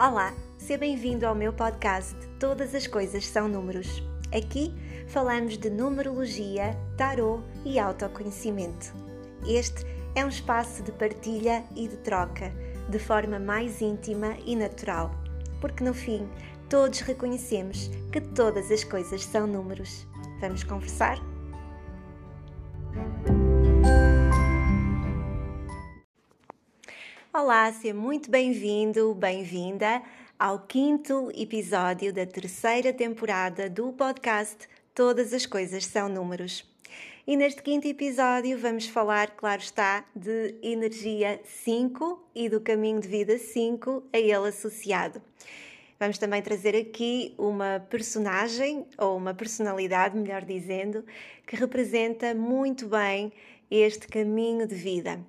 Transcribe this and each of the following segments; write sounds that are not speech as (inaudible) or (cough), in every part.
Olá, seja bem-vindo ao meu podcast Todas as Coisas São Números. Aqui falamos de numerologia, tarô e autoconhecimento. Este é um espaço de partilha e de troca, de forma mais íntima e natural, porque no fim todos reconhecemos que todas as coisas são números. Vamos conversar? Olá, seja muito bem-vindo, bem-vinda ao quinto episódio da terceira temporada do podcast Todas as Coisas São Números. E neste quinto episódio vamos falar, claro está, de energia 5 e do caminho de vida 5 a ele associado. Vamos também trazer aqui uma personagem, ou uma personalidade, melhor dizendo, que representa muito bem este caminho de vida.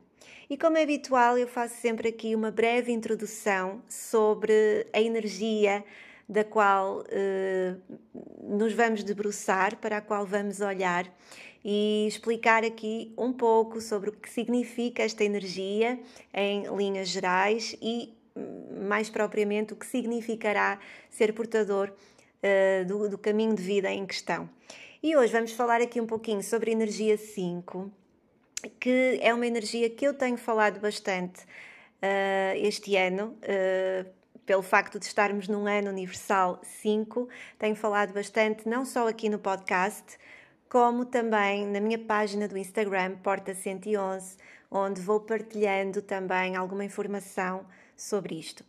E como é habitual, eu faço sempre aqui uma breve introdução sobre a energia da qual eh, nos vamos debruçar, para a qual vamos olhar e explicar aqui um pouco sobre o que significa esta energia em linhas gerais e, mais propriamente, o que significará ser portador uh, do, do caminho de vida em questão. E hoje vamos falar aqui um pouquinho sobre energia 5 que é uma energia que eu tenho falado bastante uh, este ano, uh, pelo facto de estarmos num ano universal 5, tenho falado bastante não só aqui no podcast, como também na minha página do Instagram, Porta 111, onde vou partilhando também alguma informação sobre isto.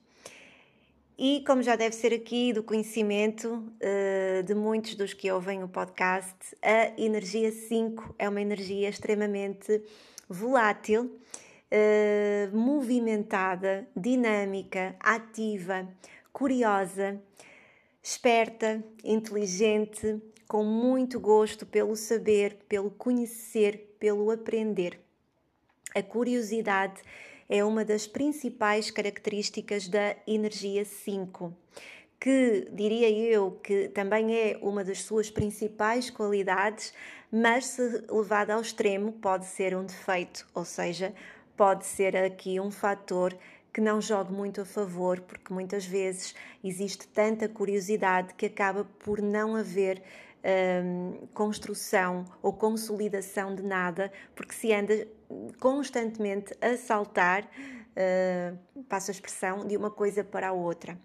E como já deve ser aqui do conhecimento uh, de muitos dos que ouvem o podcast, a energia 5 é uma energia extremamente volátil, uh, movimentada, dinâmica, ativa, curiosa, esperta, inteligente, com muito gosto pelo saber, pelo conhecer, pelo aprender. A curiosidade é uma das principais características da energia 5, que diria eu que também é uma das suas principais qualidades, mas se levada ao extremo pode ser um defeito, ou seja, pode ser aqui um fator que não jogue muito a favor, porque muitas vezes existe tanta curiosidade que acaba por não haver hum, construção ou consolidação de nada, porque se anda constantemente a saltar, uh, passo a expressão, de uma coisa para a outra.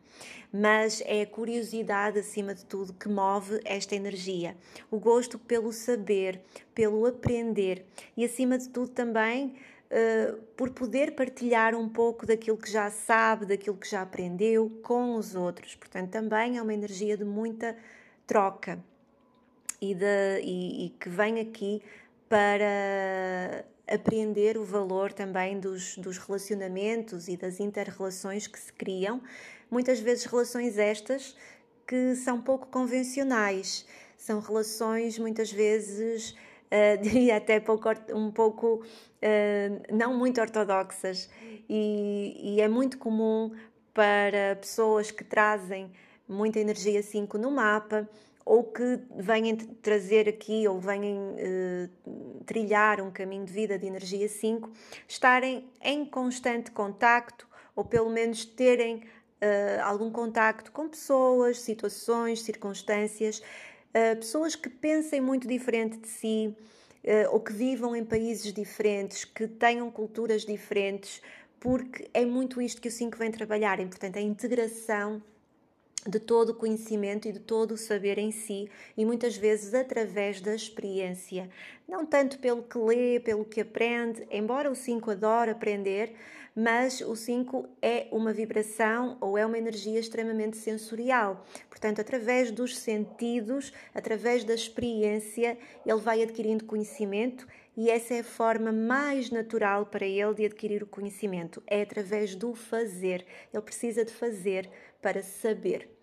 Mas é a curiosidade, acima de tudo, que move esta energia. O gosto pelo saber, pelo aprender e, acima de tudo, também uh, por poder partilhar um pouco daquilo que já sabe, daquilo que já aprendeu com os outros. Portanto, também é uma energia de muita troca e, de, e, e que vem aqui para apreender o valor também dos, dos relacionamentos e das interrelações que se criam, muitas vezes relações estas que são pouco convencionais, são relações muitas vezes, uh, (laughs) diria até pouco, um pouco uh, não muito ortodoxas, e, e é muito comum para pessoas que trazem muita energia 5 no mapa ou que venham trazer aqui ou venham eh, trilhar um caminho de vida de energia 5, estarem em constante contacto ou pelo menos terem eh, algum contacto com pessoas, situações, circunstâncias, eh, pessoas que pensem muito diferente de si ou que vivam em países diferentes, que tenham culturas diferentes, porque é muito isto que o 5 vem trabalhar, e, portanto, a integração de todo o conhecimento e de todo o saber em si e muitas vezes através da experiência. Não tanto pelo que lê, pelo que aprende, embora o 5 adore aprender, mas o 5 é uma vibração ou é uma energia extremamente sensorial. Portanto, através dos sentidos, através da experiência, ele vai adquirindo conhecimento e essa é a forma mais natural para ele de adquirir o conhecimento, é através do fazer. Ele precisa de fazer para saber.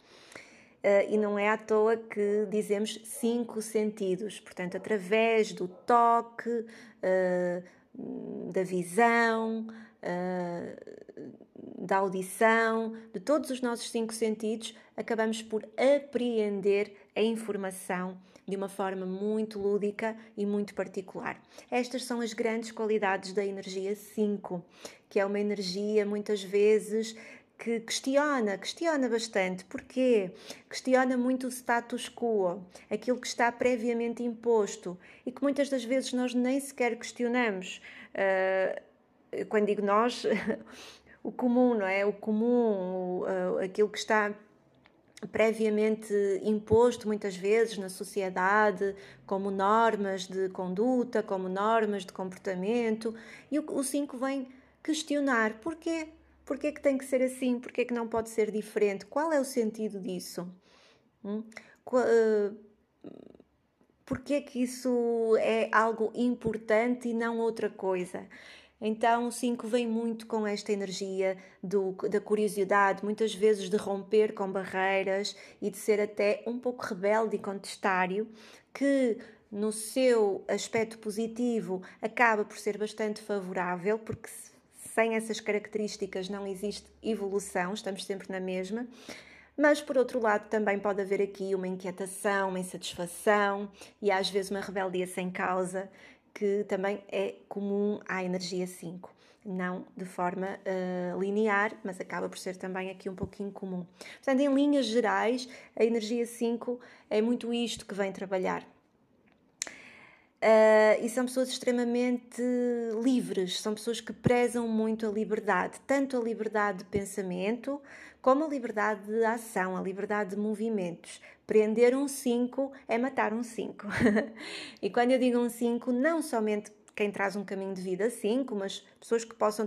Uh, e não é à toa que dizemos cinco sentidos, portanto, através do toque, uh, da visão, uh, da audição, de todos os nossos cinco sentidos, acabamos por apreender a informação de uma forma muito lúdica e muito particular. Estas são as grandes qualidades da energia 5, que é uma energia muitas vezes que questiona, questiona bastante. Porquê? Questiona muito o status quo, aquilo que está previamente imposto e que muitas das vezes nós nem sequer questionamos. Uh, quando digo nós, (laughs) o comum, não é? O comum, o, uh, aquilo que está previamente imposto muitas vezes na sociedade, como normas de conduta, como normas de comportamento, e o 5 vem questionar porquê Porquê que tem que ser assim? Porquê que não pode ser diferente? Qual é o sentido disso? Hum? Uh, porquê que isso é algo importante e não outra coisa? Então, o 5 vem muito com esta energia do, da curiosidade, muitas vezes de romper com barreiras e de ser até um pouco rebelde e contestário, que no seu aspecto positivo acaba por ser bastante favorável, porque sem essas características não existe evolução, estamos sempre na mesma. Mas, por outro lado, também pode haver aqui uma inquietação, uma insatisfação e às vezes uma rebeldia sem causa, que também é comum à energia 5. Não de forma uh, linear, mas acaba por ser também aqui um pouquinho comum. Portanto, em linhas gerais, a energia 5 é muito isto que vem trabalhar Uh, e são pessoas extremamente livres, são pessoas que prezam muito a liberdade, tanto a liberdade de pensamento como a liberdade de ação, a liberdade de movimentos. Prender um 5 é matar um 5. (laughs) e quando eu digo um 5, não somente quem traz um caminho de vida 5, mas pessoas que possam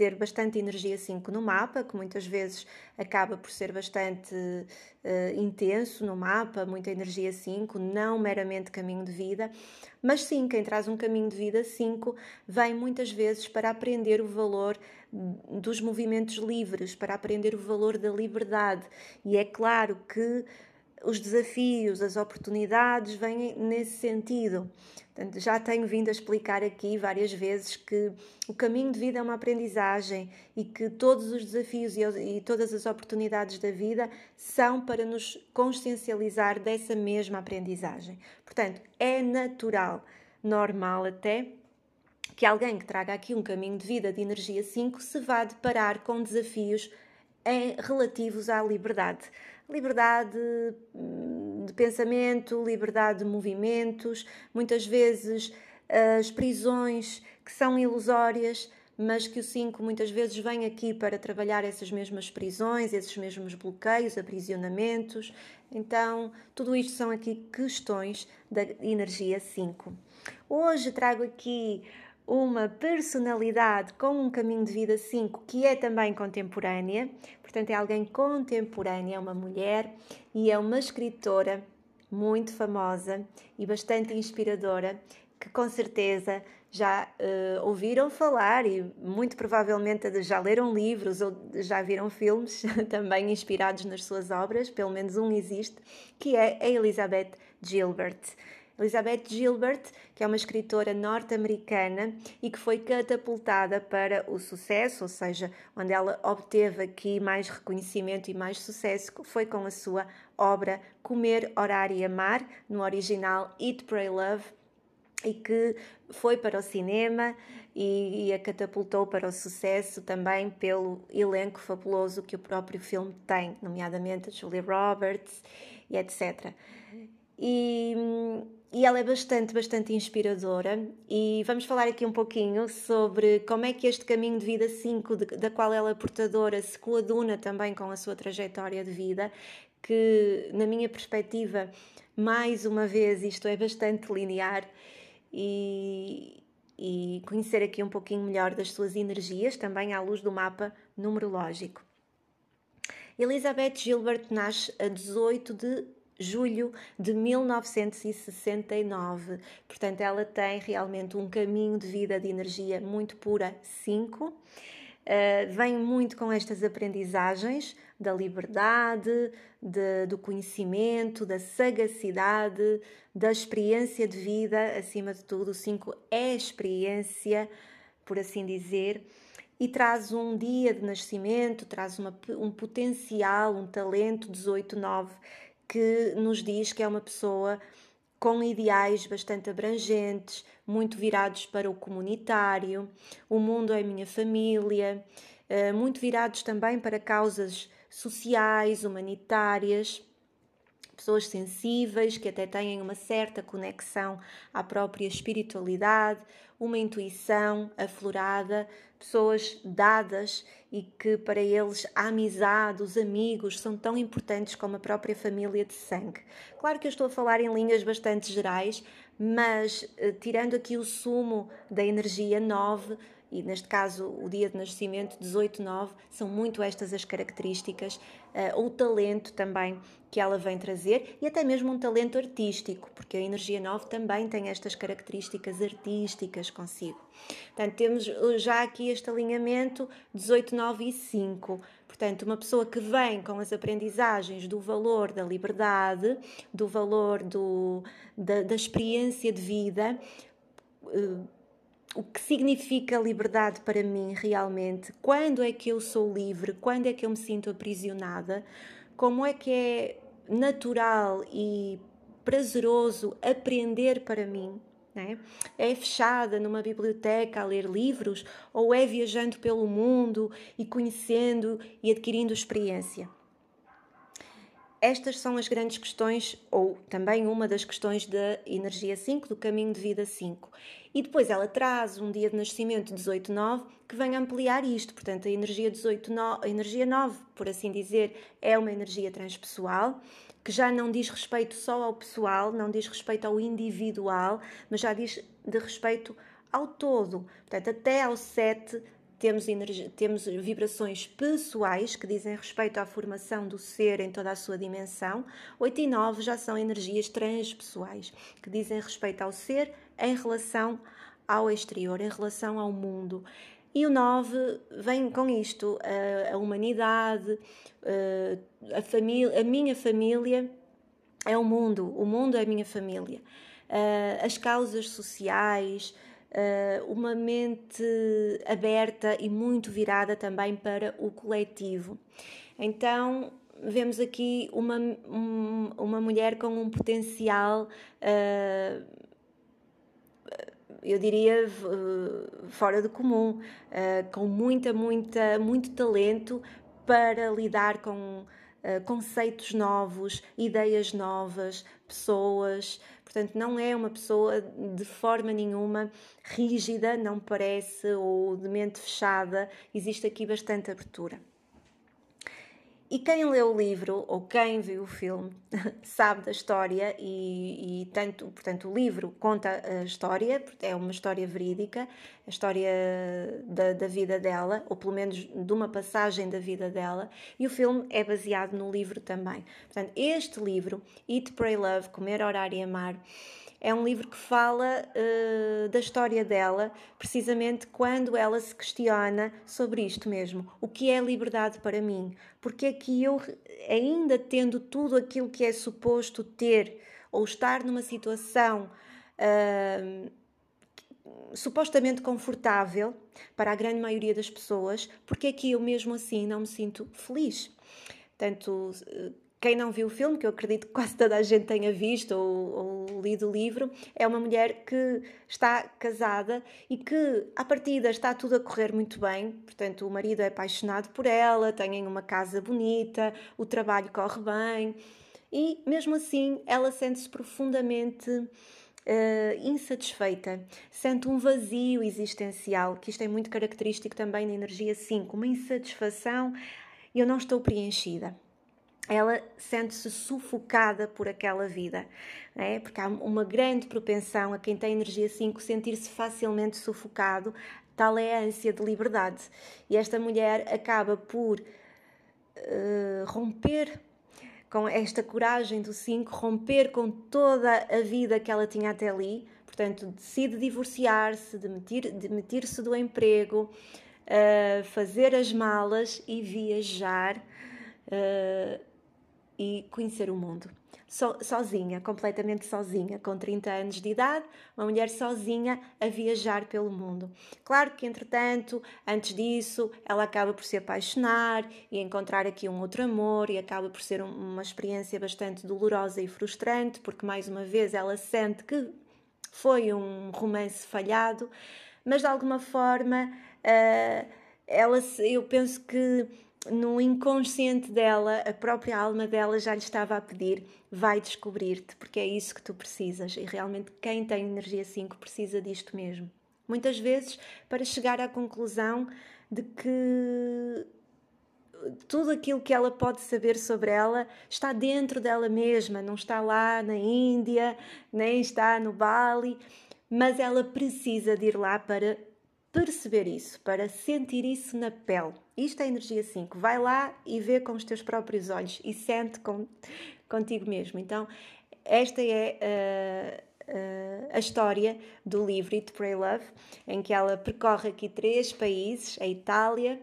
ter bastante energia 5 no mapa, que muitas vezes acaba por ser bastante uh, intenso no mapa, muita energia 5, não meramente caminho de vida, mas sim, quem traz um caminho de vida 5 vem muitas vezes para aprender o valor dos movimentos livres, para aprender o valor da liberdade. E é claro que os desafios, as oportunidades vêm nesse sentido. Portanto, já tenho vindo a explicar aqui várias vezes que o caminho de vida é uma aprendizagem e que todos os desafios e, todas as oportunidades da vida são para nos consciencializar dessa mesma aprendizagem. Portanto, é natural, normal até, que alguém que traga aqui um caminho de vida de energia 5 se vá deparar com desafios em, relativos à liberdade liberdade hum, de pensamento, liberdade de movimentos, muitas vezes as prisões que são ilusórias, mas que o 5 muitas vezes vem aqui para trabalhar essas mesmas prisões, esses mesmos bloqueios, aprisionamentos. Então, tudo isto são aqui questões da energia 5. Hoje trago aqui uma personalidade com um caminho de vida 5 que é também contemporânea, portanto, é alguém contemporânea, é uma mulher e é uma escritora muito famosa e bastante inspiradora que com certeza já uh, ouviram falar e muito provavelmente já leram livros ou já viram filmes (laughs) também inspirados nas suas obras, pelo menos um existe, que é a Elizabeth Gilbert. Elizabeth Gilbert, que é uma escritora norte-americana e que foi catapultada para o sucesso, ou seja, onde ela obteve aqui mais reconhecimento e mais sucesso, foi com a sua obra Comer, Orar e Amar, no original Eat, Pray, Love, e que foi para o cinema e, e, a catapultou para o sucesso também pelo elenco fabuloso que o próprio filme tem, nomeadamente Julia Roberts e etc. E e ela é bastante, bastante inspiradora. E vamos falar aqui um pouquinho sobre como é que este caminho de vida 5, da qual ela é portadora, se coaduna também com a sua trajetória de vida, que, na minha perspectiva, mais uma vez, isto é bastante linear. E, e conhecer aqui um pouquinho melhor das suas energias, também à luz do mapa numerológico. Elizabeth Gilbert nasce a 18 de julho de 1969. Portanto, ela tem realmente um caminho de vida de energia muito pura 5. Uh, eh, vem muito com estas aprendizagens da liberdade, de, do conhecimento, da sagacidade, da experiência de vida, acima de tudo. O 5 é experiência, por assim dizer, e traz um dia de nascimento, traz uma, um potencial, um talento 18-9 que nos diz que é uma pessoa com ideais bastante abrangentes, muito virados para o comunitário, o mundo é minha família, uh, muito virados também para causas sociais, humanitárias pessoas sensíveis que até têm uma certa conexão à própria espiritualidade, uma intuição aflorada, pessoas dadas e que para eles a amizade, os amigos são tão importantes como a própria família de sangue. Claro que eu estou a falar em linhas bastante gerais, mas eh, tirando aqui o sumo da energia 9, e neste caso o dia de nascimento 18-9, são muito estas as características, uh, o talento também que ela vem trazer e até mesmo um talento artístico, porque a energia 9 também tem estas características artísticas consigo. Portanto, temos uh, já aqui este alinhamento 18, 9 e 5. Portanto, uma pessoa que vem com as aprendizagens do valor da liberdade, do valor do, da, da experiência de vida, uh, o que significa liberdade para mim realmente, quando é que eu sou livre, quando é que eu me sinto aprisionada, como é que é natural e prazeroso aprender para mim. É? é fechada numa biblioteca a ler livros ou é viajando pelo mundo e conhecendo e adquirindo experiência? Estas são as grandes questões, ou também uma das questões da energia 5, do caminho de vida 5. E depois ela traz um dia de nascimento 18-9 que vem ampliar isto. Portanto, a energia 18 a energia 9, por assim dizer, é uma energia transpessoal que já não diz respeito só ao pessoal, não diz respeito ao individual, mas já diz de respeito ao todo. Portanto, até ao 7 temos, temos vibrações pessoais que dizem respeito à formação do ser em toda a sua dimensão. 8 e 9 já são energias transpessoais, que dizem respeito ao ser em relação ao exterior, em relação ao mundo. E o 9 vem com isto, a, a humanidade, a, a, família, a minha família é o mundo, o mundo é a minha família. As causas sociais, uma mente aberta e muito virada também para o coletivo. Então, vemos aqui uma, um, uma mulher com um potencial, uh, eu diria, fora do comum, uh, com muita, muita, muito talento para lidar com conceitos novos, ideias novas, pessoas. Portanto, não é uma pessoa de forma nenhuma rígida, não parece, ou de mente fechada. Existe aqui bastante abertura. E quem leu o livro ou quem viu o filme (laughs) sabe da história e, e, tanto, portanto, o livro conta a história, é uma história verídica, a história da, da vida dela, ou pelo menos de uma passagem da vida dela, e o filme é baseado no livro também. Portanto, este livro, Eat, Pray, Love, Comer, Orar e Amar, é um livro que fala uh, da história dela, precisamente quando ela se questiona sobre isto mesmo. O que é liberdade para mim? Porque é que eu, ainda tendo tudo aquilo que é suposto ter, ou estar numa situação uh, supostamente confortável para a grande maioria das pessoas, porque é que eu mesmo assim não me sinto feliz? Portanto, quem não viu o filme, que eu acredito que quase toda a gente tenha visto ou, ou, lido o livro, é uma mulher que está casada e que, à partida, está tudo a correr muito bem. Portanto, o marido é apaixonado por ela, têm uma casa bonita, o trabalho corre bem e, mesmo assim, ela sente-se profundamente uh, insatisfeita, sente um vazio existencial, que isto é muito característico também na energia 5, uma insatisfação. Eu não estou preenchida ela sente-se sufocada por aquela vida, é? porque há uma grande propensão a quem tem energia 5 sentir-se facilmente sufocado, tal é a ânsia de liberdade. E esta mulher acaba por uh, romper com esta coragem do 5, romper com toda a vida que ela tinha até ali, portanto, decide divorciar-se, demitir-se do emprego, uh, fazer as malas e viajar. Uh, e conhecer o mundo. So, sozinha, completamente sozinha, com 30 anos de idade, uma mulher sozinha a viajar pelo mundo. Claro que, entretanto, antes disso, ela acaba por se apaixonar e encontrar aqui um outro amor, e acaba por ser uma experiência bastante dolorosa e frustrante, porque mais uma vez ela sente que foi um romance falhado, mas de alguma forma. Uh, ela, eu penso que no inconsciente dela, a própria alma dela já lhe estava a pedir: vai descobrir-te, porque é isso que tu precisas. E realmente, quem tem energia 5 precisa disto mesmo. Muitas vezes, para chegar à conclusão de que tudo aquilo que ela pode saber sobre ela está dentro dela mesma, não está lá na Índia, nem está no Bali, mas ela precisa de ir lá para perceber isso, para sentir isso na pele. Isto é energia 5. Vai lá e vê com os teus próprios olhos e sente com, contigo mesmo. Então, esta é uh, uh, a história do livro It Pray Love, em que ela percorre aqui três países: a Itália,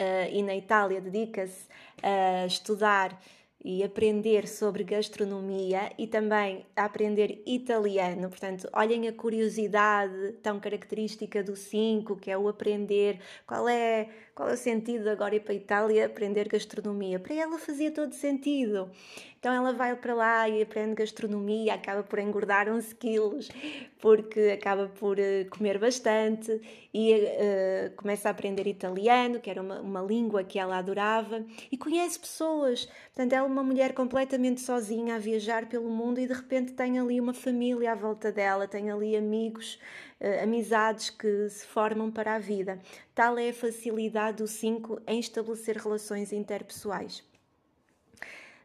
uh, e na Itália dedica-se a estudar e aprender sobre gastronomia e também a aprender italiano. Portanto, olhem a curiosidade tão característica do 5, que é o aprender. Qual é, qual é o sentido agora ir para a Itália aprender gastronomia? Para ela fazia todo sentido. Então ela vai para lá e aprende gastronomia, acaba por engordar uns quilos, porque acaba por uh, comer bastante e uh, começa a aprender italiano, que era uma, uma língua que ela adorava, e conhece pessoas. Portanto, ela é uma mulher completamente sozinha a viajar pelo mundo e de repente tem ali uma família à volta dela, tem ali amigos. Uh, amizades que se formam para a vida. Tal é a facilidade do 5 em estabelecer relações interpessoais.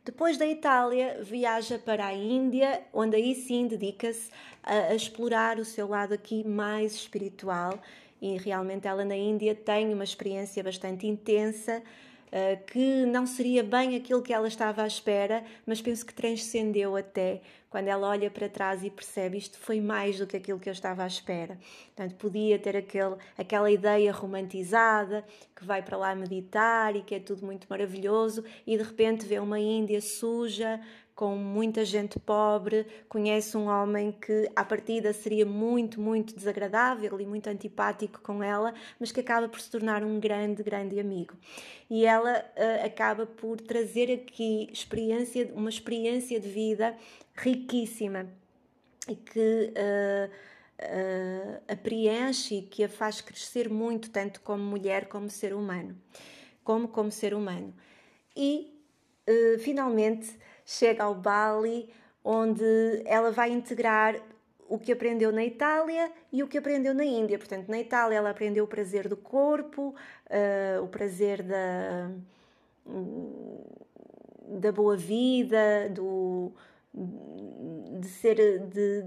Depois da Itália, viaja para a Índia, onde aí sim dedica-se a, a, explorar o seu lado aqui mais espiritual. E realmente ela na Índia tem uma experiência bastante intensa, uh, que não seria bem aquilo que ela estava à espera, mas penso que transcendeu até quando ela olha para trás e percebe isto foi mais do que aquilo que eu estava à espera. Portanto, podia ter aquele, aquela ideia romantizada que vai para lá meditar e que é tudo muito maravilhoso e de repente vê uma Índia suja, com muita gente pobre, conhece um homem que à partida seria muito, muito desagradável e muito antipático com ela, mas que acaba por se tornar um grande, grande amigo. E ela uh, acaba por trazer aqui experiência, uma experiência de vida riquíssima e que uh, uh, a preenche e que a faz crescer muito, tanto como mulher como ser humano, como como ser humano. E finalmente chega ao Bali, onde ela vai integrar o que aprendeu na Itália e o que aprendeu na Índia. Portanto, na Itália ela aprendeu o prazer do corpo, o prazer da, da boa vida, do, de ser de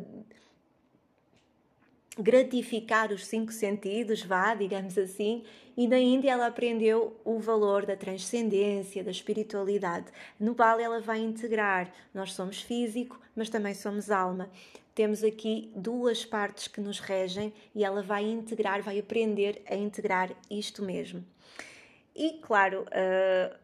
gratificar os cinco sentidos, vá, digamos assim, e na Índia ela aprendeu o valor da transcendência, da espiritualidade. No Bali ela vai integrar, nós somos físico, mas também somos alma. Temos aqui duas partes que nos regem e ela vai integrar, vai aprender a integrar isto mesmo. E claro, uh,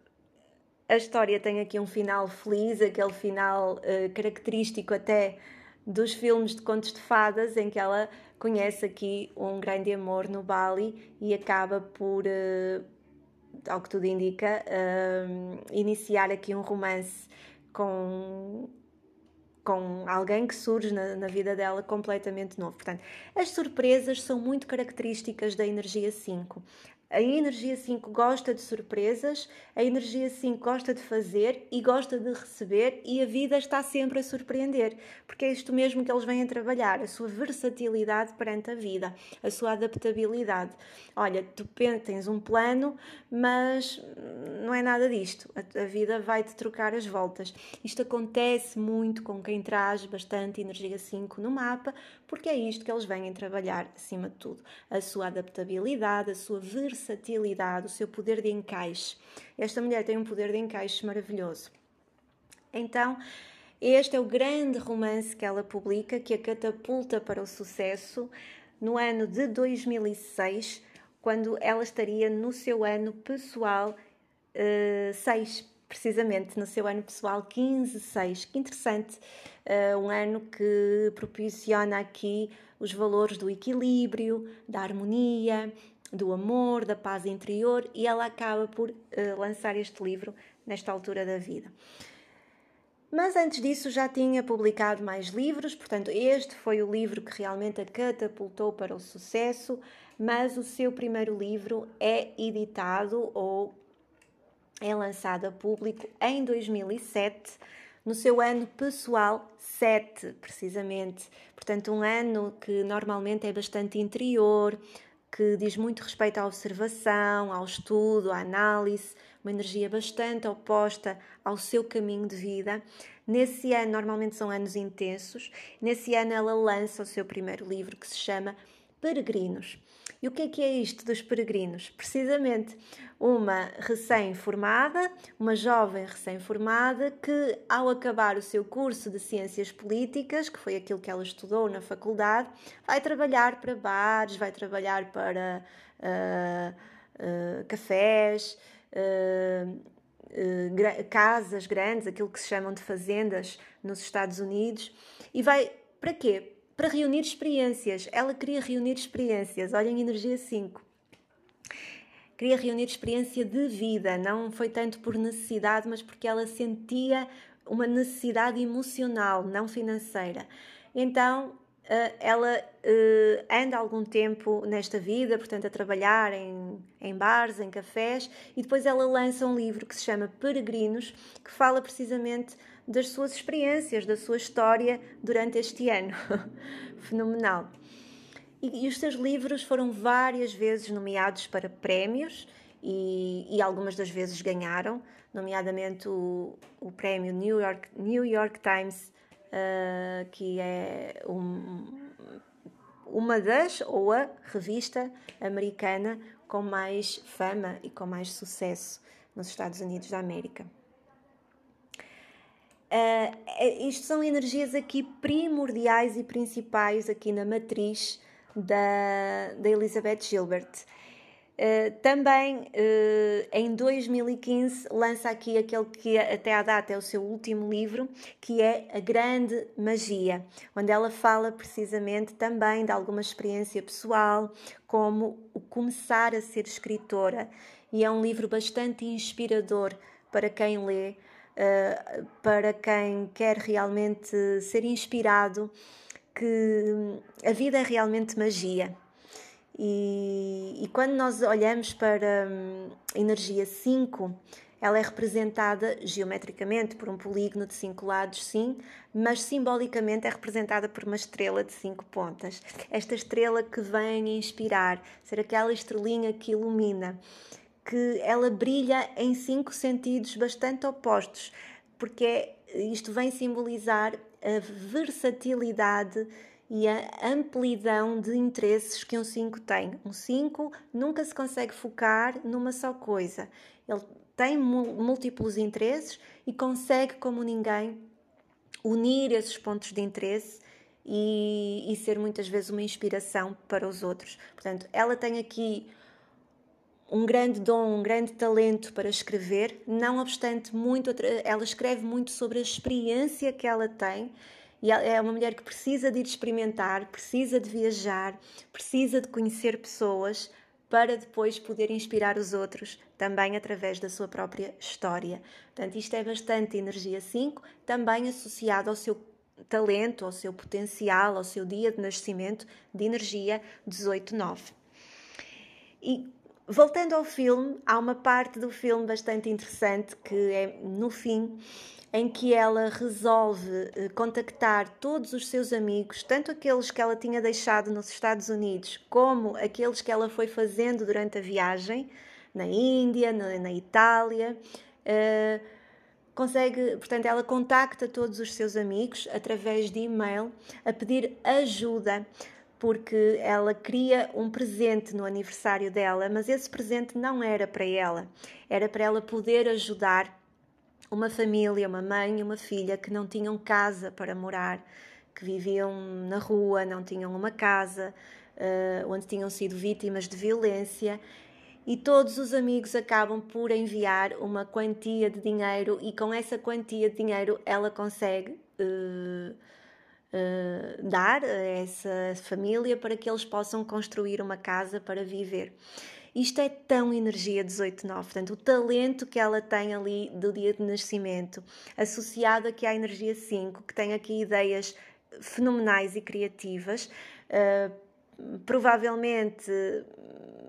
a história tem aqui um final feliz, aquele final uh, característico até dos filmes de contos de fadas, em que ela conhece aqui um grande amor no Bali e acaba por, uh, ao que tudo indica, uh, iniciar aqui um romance com com alguém que surge na, na, vida dela completamente novo. Portanto, as surpresas são muito características da energia 5. A energia 5 gosta de surpresas, a energia 5 gosta de fazer e gosta de receber, e a vida está sempre a surpreender, porque é isto mesmo que eles vêm a trabalhar: a sua versatilidade perante a vida, a sua adaptabilidade. Olha, tu tens um plano, mas não é nada disto. A, a vida vai-te trocar as voltas. Isto acontece muito com quem traz bastante energia 5 no mapa, porque é isto que eles vêm trabalhar acima de tudo: a sua adaptabilidade, a sua versatilidade o seu poder de encaixe. Esta mulher tem um poder de encaixe maravilhoso. Então, este é o grande romance que ela publica, que a catapulta para o sucesso no ano de 2006, quando ela estaria no seu ano pessoal uh, 6, precisamente no seu ano pessoal 15, 6. Que interessante, uh, um ano que propiciona aqui os valores do equilíbrio, da harmonia, do amor, da paz interior, e ela acaba por uh, lançar este livro nesta altura da vida. Mas antes disso já tinha publicado mais livros, portanto, este foi o livro que realmente a catapultou para o sucesso. mas o seu primeiro livro é editado ou é lançado a público em 2007, no seu ano pessoal 7, precisamente. Portanto, um ano que normalmente é bastante interior, que diz muito respeito à observação, ao estudo, à análise, uma energia bastante oposta ao seu caminho de vida. Nesse ano, normalmente são anos intensos, nesse ano ela lança o seu primeiro livro que se chama Peregrinos. E o que é que é isto dos peregrinos? Precisamente uma recém-formada, uma jovem recém-formada que, ao acabar o seu curso de Ciências Políticas, que foi aquilo que ela estudou na faculdade, vai trabalhar para bares, vai trabalhar para uh, uh, cafés, uh, casas grandes, aquilo que se chamam de fazendas nos Estados Unidos, e vai para quê? para reunir experiências. Ela queria reunir experiências. Olhem, energia 5. Queria reunir experiência de vida. Não foi tanto por necessidade, mas porque ela sentia uma necessidade emocional, não financeira. Então, eh, ela uh, anda algum tempo nesta vida, portanto, a trabalhar em, em bares, em cafés, e depois ela lança um livro que se chama Peregrinos, que fala precisamente das suas experiências, da sua história durante este ano. (laughs) Fenomenal. E, e, os seus livros foram várias vezes nomeados para prémios e, e algumas das vezes ganharam, nomeadamente o, o prémio New York, New York Times, uh, que é um, uma das, ou a revista americana com mais fama e com mais sucesso nos Estados Unidos da América. Uh, isto são energias aqui primordiais e principais aqui na matriz da, da Elizabeth Gilbert. Uh, também uh, em 2015 lança aqui aquele que até à data é o seu último livro, que é A Grande Magia, onde ela fala precisamente também de alguma experiência pessoal, como o começar a ser escritora. E é um livro bastante inspirador para quem lê, uh, para quem quer realmente ser inspirado que a vida é realmente magia. E, e quando nós olhamos para hum, energia 5, ela é representada geometricamente por um polígono de cinco lados, sim, mas simbolicamente é representada por uma estrela de cinco pontas. Esta estrela que vem inspirar, ser aquela estrelinha que ilumina que ela brilha em cinco sentidos bastante opostos, porque é, isto vem simbolizar a versatilidade e a amplidão de interesses que um 5 tem. Um 5 nunca se consegue focar numa só coisa. Ele tem múltiplos interesses e consegue, como ninguém, unir esses pontos de interesse e, e ser muitas vezes uma inspiração para os outros. Portanto, ela tem aqui um grande dom, um grande talento para escrever, não obstante muito, ela escreve muito sobre a experiência que ela tem e é uma mulher que precisa de ir experimentar, precisa de viajar, precisa de conhecer pessoas para depois poder inspirar os outros também através da sua própria história. Portanto, isto é bastante energia 5, também associado ao seu talento, ao seu potencial, ao seu dia de nascimento de energia 18-9. E Voltando ao filme, há uma parte do filme bastante interessante que é no fim, em que ela resolve eh, contactar todos os seus amigos, tanto aqueles que ela tinha deixado nos Estados Unidos, como aqueles que ela foi fazendo durante a viagem, na Índia, na, na Itália. Uh, consegue, portanto, ela contacta todos os seus amigos através de e-mail a pedir ajuda porque ela queria um presente no aniversário dela, mas esse presente não era para ela, era para ela poder ajudar uma família, uma mãe e uma filha que não tinham casa para morar, que viviam na rua, não tinham uma casa, uh, onde tinham sido vítimas de violência. E todos os amigos acabam por enviar uma quantia de dinheiro, e com essa quantia de dinheiro ela consegue uh, uh, dar a essa família para que eles possam construir uma casa para viver. Isto é tão energia 18-9, portanto, o talento que ela tem ali do dia de nascimento, associado aqui à energia 5, que tem aqui ideias fenomenais e criativas, uh, provavelmente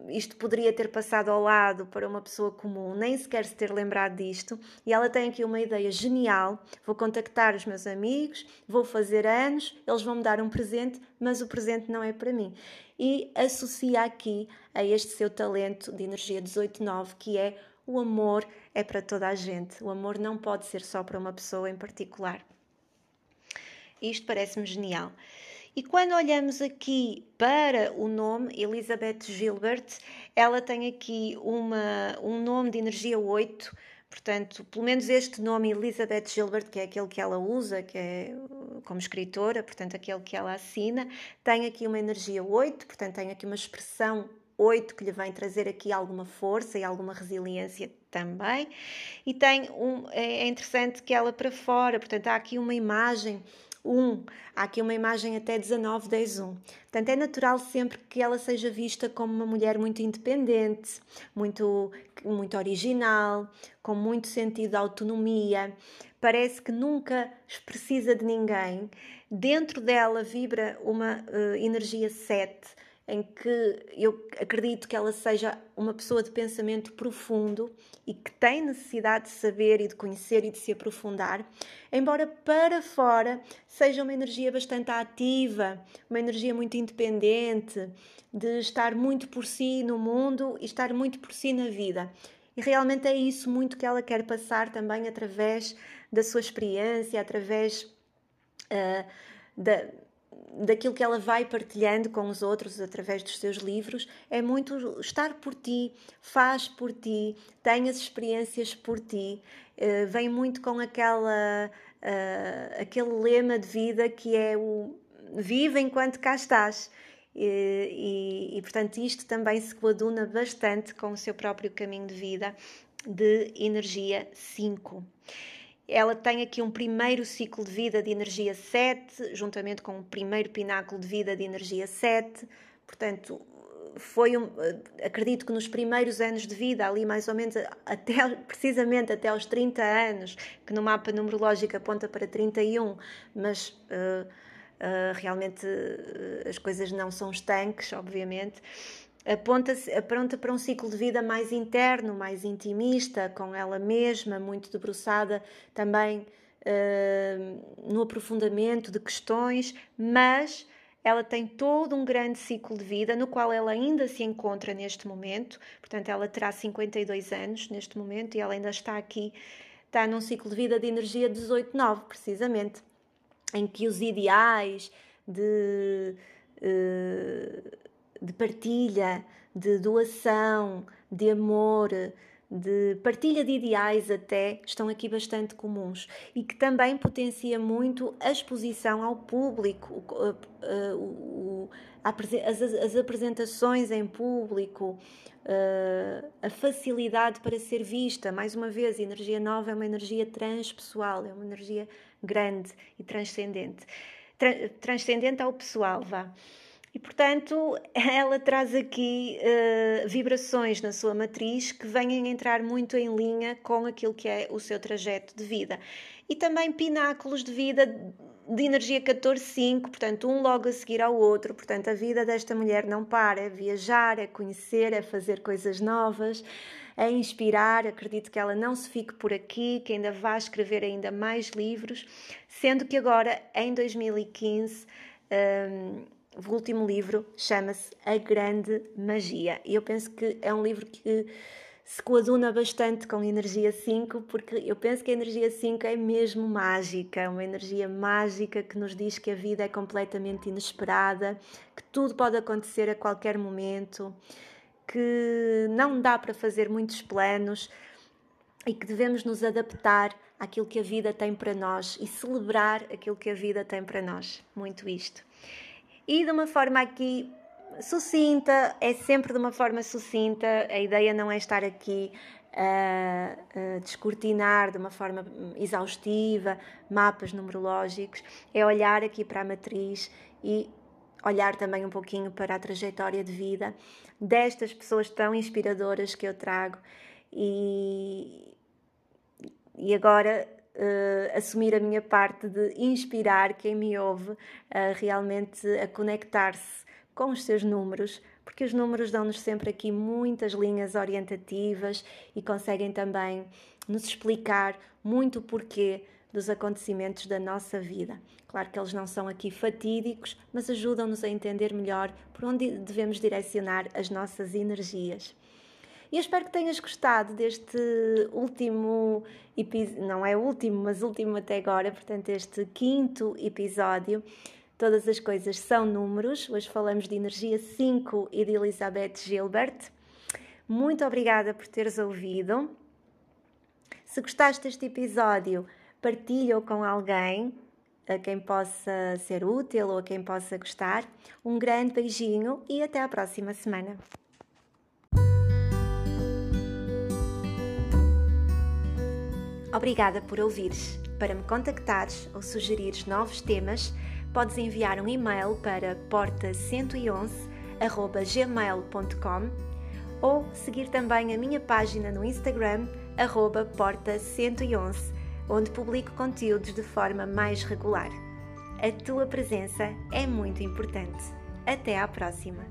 isto poderia ter passado ao lado para uma pessoa comum, nem sequer se ter lembrado disto, e ela tem aqui uma ideia genial: vou contactar os meus amigos, vou fazer anos, eles vão me dar um presente, mas o presente não é para mim. E associa aqui a este seu talento de energia 18-9, que é o amor é para toda a gente. O amor não pode ser só para uma pessoa em particular. Isto parece-me genial. E quando olhamos aqui para o nome Elizabeth Gilbert, ela tem aqui uma, um nome de energia 8, portanto, pelo menos este nome Elizabeth Gilbert, que é aquele que ela usa, que é como escritora, portanto, aquele que ela assina, tem aqui uma energia 8, portanto, tem aqui uma expressão 8 que lhe vem trazer aqui alguma força e alguma resiliência também. E tem um, é, é interessante que ela para fora, portanto, há aqui uma imagem 1. Há aqui uma imagem até 19, 10, 1. Portanto, é natural sempre que ela seja vista como uma mulher muito independente, muito, muito original, com muito sentido de autonomia. Parece que nunca precisa de ninguém. Dentro dela vibra uma uh, energia 7 em que eu acredito que ela seja uma pessoa de pensamento profundo e que tem necessidade de saber e de conhecer e de se aprofundar, embora para fora seja uma energia bastante ativa, uma energia muito independente, de estar muito por si no mundo e estar muito por si na vida. E realmente é isso muito que ela quer passar também através da sua experiência, através uh, da, daquilo que ela vai partilhando com os outros através dos seus livros é muito estar por ti, faz por ti, tem as experiências por ti, uh, vem muito com aquela uh, aquele lema de vida que é o vive enquanto cá estás. E, e, e, portanto isto também se coaduna bastante com o seu próprio caminho de vida de energia 5. Ela tem aqui um primeiro ciclo de vida de energia 7, juntamente com um primeiro pináculo de vida de energia 7. Portanto, foi um, acredito que nos primeiros anos de vida, ali mais ou menos até (laughs) precisamente até aos 30 anos, que no mapa numerológico aponta para 31, mas uh, uh, realmente uh, as coisas não são estanques, obviamente aponta, aponta para um ciclo de vida mais interno, mais intimista, com ela mesma, muito debruçada também uh, no aprofundamento de questões, mas ela tem todo um grande ciclo de vida no qual ela ainda se encontra neste momento, portanto, ela terá 52 anos neste momento e ela ainda está aqui, está num ciclo de vida de energia 18-9, precisamente, em que os ideais de. Uh, de partilha, de doação, de amor, de partilha de ideais até estão aqui bastante comuns e que também potencia muito a exposição ao público, as apresentações em público, a facilidade para ser vista. Mais uma vez, energia nova é uma energia transpessoal, é uma energia grande e transcendente. Transcendente ao pessoal, vá. E, portanto, (laughs) ela traz aqui uh, vibrações na sua matriz que venham entrar muito em linha com aquilo que é o seu trajeto de vida. E também pináculos de vida de energia 14-5, portanto, um logo a seguir ao outro. Portanto, a vida desta mulher não para, é viajar, é conhecer, é fazer coisas novas, é inspirar. Acredito que ela não se fique por aqui, que ainda vai escrever ainda mais livros, sendo que agora, em 2015, um, o último livro chama-se A Grande Magia e eu penso que é um livro que se coaduna bastante com energia 5, porque eu penso que a energia 5 é mesmo mágica, uma energia mágica que nos diz que a vida é completamente inesperada, que tudo pode acontecer a qualquer momento, que não dá para fazer muitos planos e que devemos nos adaptar àquilo que a vida tem para nós e celebrar aquilo que a vida tem para nós. Muito isto e de uma forma aqui sucinta, é sempre de uma forma sucinta, a ideia não é estar aqui a, descortinar de uma forma exaustiva mapas numerológicos, é olhar aqui para a matriz e olhar também um pouquinho para a trajetória de vida destas pessoas tão inspiradoras que eu trago. E, e agora uh, assumir a minha parte de inspirar quem me ouve uh, realmente a conectar-se com os seus números, porque os números dão-nos sempre aqui muitas linhas orientativas e conseguem também nos explicar muito o porquê dos acontecimentos da nossa vida. Claro que eles não são aqui fatídicos, mas ajudam-nos a entender melhor por onde devemos direcionar as nossas energias. E espero que tenhas gostado deste último episódio, não é último, mas último até agora, portanto, este quinto episódio. Todas as coisas são números. Hoje falamos de energia 5 e de Elizabeth Gilbert. Muito obrigada por teres ouvido. Se gostaste deste episódio, partilha-o com alguém a quem possa ser útil ou a quem possa gostar. Um grande beijinho e até à próxima semana. Obrigada por ouvires. Para me contactares ou sugerires novos temas, podes enviar um e-mail para porta111@gmail.com ou seguir também a minha página no Instagram porta111, onde publico conteúdos de forma mais regular. A tua presença é muito importante. Até à próxima!